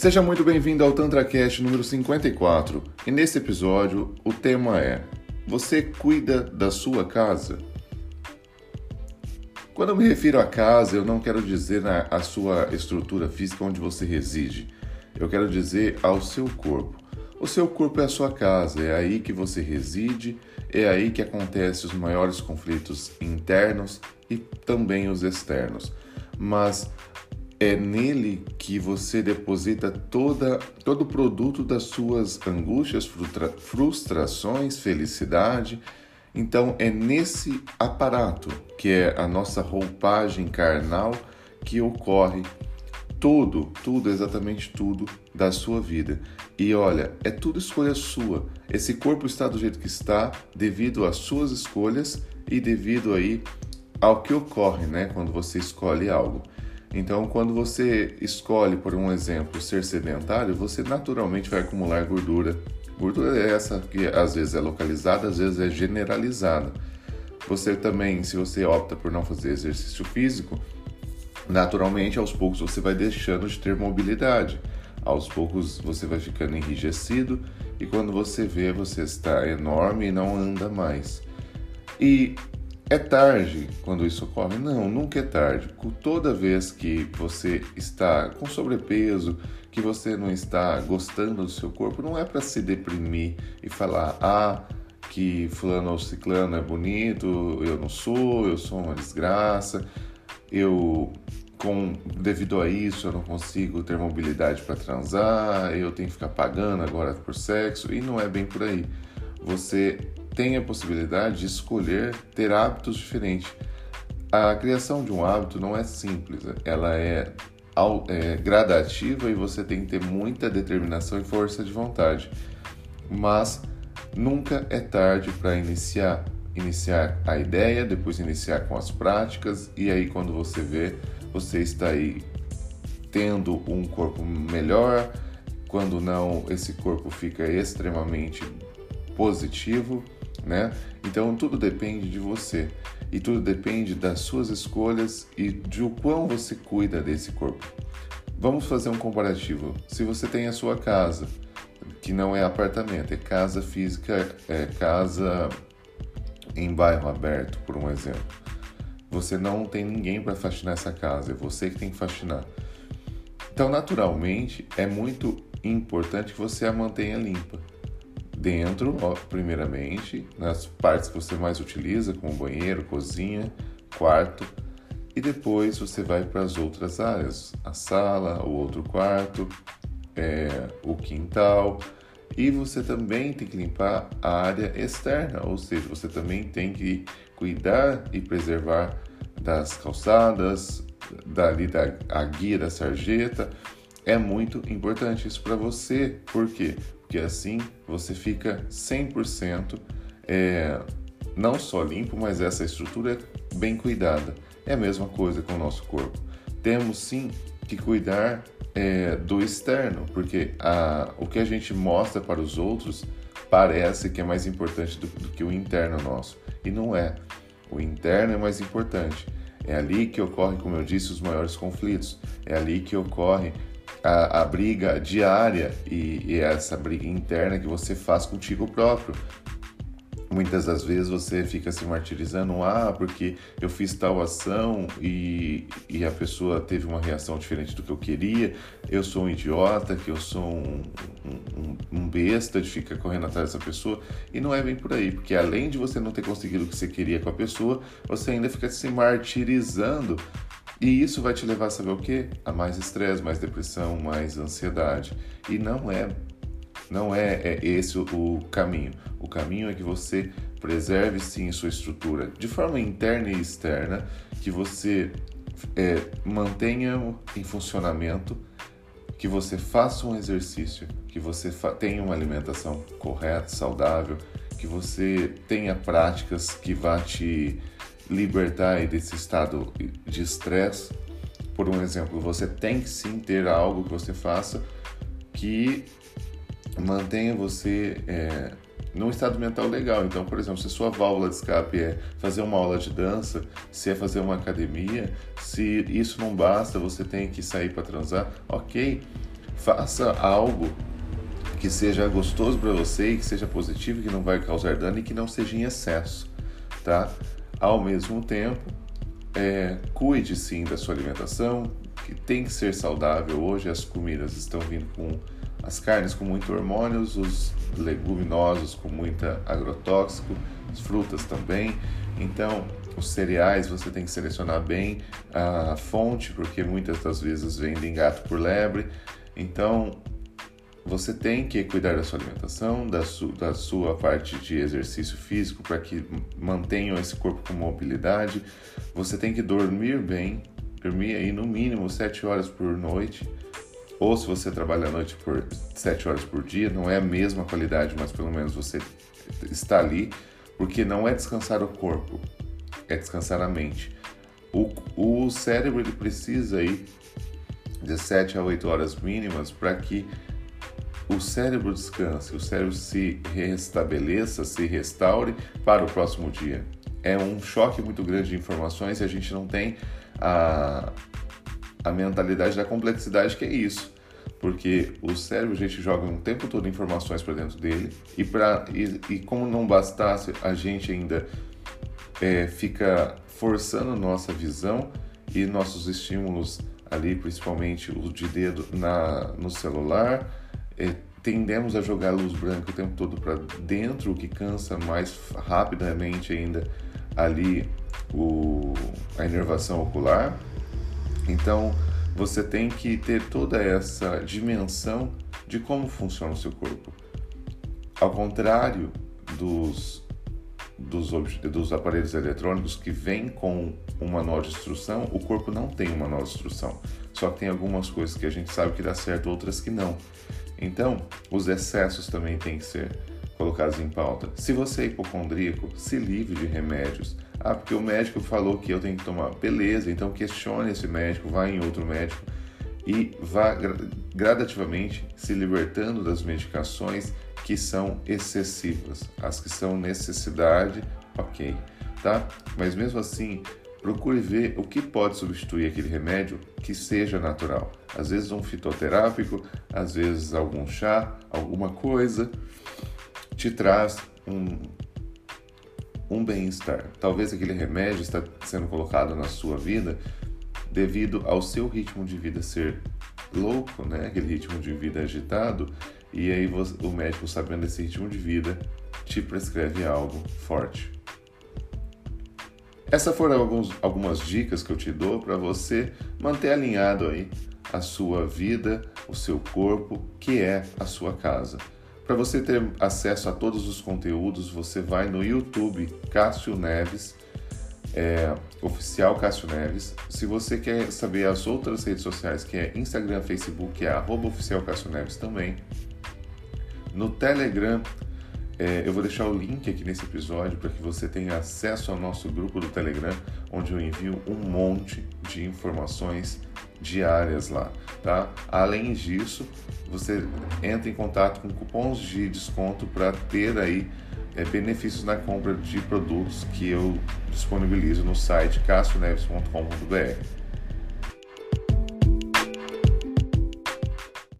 Seja muito bem-vindo ao TantraCast número 54. E nesse episódio o tema é: Você cuida da sua casa? Quando eu me refiro a casa, eu não quero dizer a sua estrutura física onde você reside. Eu quero dizer ao seu corpo. O seu corpo é a sua casa, é aí que você reside, é aí que acontecem os maiores conflitos internos e também os externos. Mas é nele que você deposita toda, todo o produto das suas angústias, frustra, frustrações, felicidade. Então é nesse aparato, que é a nossa roupagem carnal, que ocorre tudo, tudo, exatamente tudo da sua vida. E olha, é tudo escolha sua. Esse corpo está do jeito que está devido às suas escolhas e devido aí ao que ocorre, né, quando você escolhe algo. Então, quando você escolhe, por um exemplo, ser sedentário, você naturalmente vai acumular gordura. Gordura é essa que às vezes é localizada, às vezes é generalizada. Você também, se você opta por não fazer exercício físico, naturalmente aos poucos você vai deixando de ter mobilidade. Aos poucos você vai ficando enrijecido e quando você vê, você está enorme e não anda mais. E é tarde quando isso ocorre? Não, nunca é tarde. Toda vez que você está com sobrepeso, que você não está gostando do seu corpo, não é para se deprimir e falar, ah, que fulano ou ciclano é bonito, eu não sou, eu sou uma desgraça, eu com devido a isso eu não consigo ter mobilidade para transar, eu tenho que ficar pagando agora por sexo e não é bem por aí. Você tem a possibilidade de escolher ter hábitos diferentes. A criação de um hábito não é simples, ela é, é gradativa e você tem que ter muita determinação e força de vontade. Mas nunca é tarde para iniciar. Iniciar a ideia, depois iniciar com as práticas, e aí quando você vê, você está aí tendo um corpo melhor, quando não, esse corpo fica extremamente positivo né? Então tudo depende de você e tudo depende das suas escolhas e de o quão você cuida desse corpo. Vamos fazer um comparativo. Se você tem a sua casa, que não é apartamento, é casa física, é casa em bairro aberto, por um exemplo. Você não tem ninguém para faxinar essa casa, é você que tem que faxinar. Então, naturalmente, é muito importante que você a mantenha limpa dentro, ó, primeiramente, nas partes que você mais utiliza, como banheiro, cozinha, quarto, e depois você vai para as outras áreas, a sala, o outro quarto, é, o quintal, e você também tem que limpar a área externa, ou seja, você também tem que cuidar e preservar das calçadas, dali da a guia da sarjeta. É muito importante isso para você, por quê? Porque assim você fica 100% é, não só limpo, mas essa estrutura é bem cuidada. É a mesma coisa com o nosso corpo. Temos sim que cuidar é, do externo, porque a, o que a gente mostra para os outros parece que é mais importante do, do que o interno nosso. E não é. O interno é mais importante. É ali que ocorre, como eu disse, os maiores conflitos. É ali que ocorre a, a briga diária e, e, essa briga interna que você faz contigo próprio. Muitas das vezes você fica se martirizando, ah, porque eu fiz tal ação e, e a pessoa teve uma reação diferente do que eu queria, eu sou um idiota, que eu sou um, um, um besta de ficar correndo atrás dessa pessoa. E não é bem por aí, porque além de você não ter conseguido o que você queria com a pessoa, você ainda fica se martirizando e isso vai te levar a saber o quê? A mais estresse, mais depressão, mais ansiedade. E não é não é, é esse o, caminho. O caminho é que você preserve sim sua estrutura de forma interna e externa, que você é, mantenha em funcionamento, que você faça um exercício, que você tenha uma alimentação correta, saudável, que você tenha práticas que vá te libertar desse estado de estresse. Por um exemplo, você tem que sim ter algo que você faça que mantenha você é, num estado mental legal. Então, por exemplo, se sua válvula de escape é fazer uma aula de dança, se é fazer uma academia, se isso não basta, você tem que sair para transar, ok? Faça algo que seja gostoso para você que seja positivo, que não vai causar dano e que não seja em excesso, tá? Ao mesmo tempo, é, cuide sim da sua alimentação, que tem que ser saudável. Hoje as comidas estão vindo com as carnes com muito hormônios, os leguminosos com muita agrotóxico, as frutas também. Então, os cereais você tem que selecionar bem a fonte, porque muitas das vezes vendem gato por lebre. Então, você tem que cuidar da sua alimentação, da, su, da sua parte de exercício físico para que mantenham esse corpo com mobilidade. Você tem que dormir bem, dormir aí no mínimo 7 horas por noite. Ou se você trabalha à noite por 7 horas por dia, não é a mesma qualidade, mas pelo menos você está ali, porque não é descansar o corpo, é descansar a mente. O, o cérebro ele precisa aí de 7 a 8 horas mínimas para que o cérebro descanse, o cérebro se restabeleça, se restaure para o próximo dia. É um choque muito grande de informações e a gente não tem a, a mentalidade da complexidade que é isso. Porque o cérebro, a gente joga um tempo todo informações para dentro dele e, pra, e, e, como não bastasse, a gente ainda é, fica forçando nossa visão e nossos estímulos ali, principalmente o de dedo na, no celular, é, tendemos a jogar luz branca o tempo todo para dentro, o que cansa mais rapidamente ainda ali o, a inervação ocular. Então, você tem que ter toda essa dimensão de como funciona o seu corpo. Ao contrário dos, dos, dos aparelhos eletrônicos que vêm com um manual de instrução, o corpo não tem um manual de instrução. Só que tem algumas coisas que a gente sabe que dá certo, outras que não. Então, os excessos também têm que ser colocados em pauta. Se você é hipocondríaco, se livre de remédios. Ah, porque o médico falou que eu tenho que tomar. Beleza, então questione esse médico, vá em outro médico e vá gradativamente se libertando das medicações que são excessivas. As que são necessidade, ok, tá? Mas mesmo assim, procure ver o que pode substituir aquele remédio que seja natural. Às vezes um fitoterápico, às vezes algum chá, alguma coisa te traz um, um bem-estar. Talvez aquele remédio está sendo colocado na sua vida devido ao seu ritmo de vida ser louco, né? Aquele ritmo de vida agitado, e aí você, o médico sabendo desse ritmo de vida te prescreve algo forte. Essas foram alguns, algumas dicas que eu te dou para você manter alinhado aí a sua vida, o seu corpo, que é a sua casa. Para você ter acesso a todos os conteúdos, você vai no YouTube Cássio Neves, é, oficial Cássio Neves. Se você quer saber as outras redes sociais, que é Instagram, Facebook, é arroba oficial Cássio Neves também. No Telegram, é, eu vou deixar o link aqui nesse episódio para que você tenha acesso ao nosso grupo do Telegram, onde eu envio um monte de informações diárias lá, tá? Além disso, você entra em contato com cupons de desconto para ter aí é, benefícios na compra de produtos que eu disponibilizo no site cassioneves.com.br.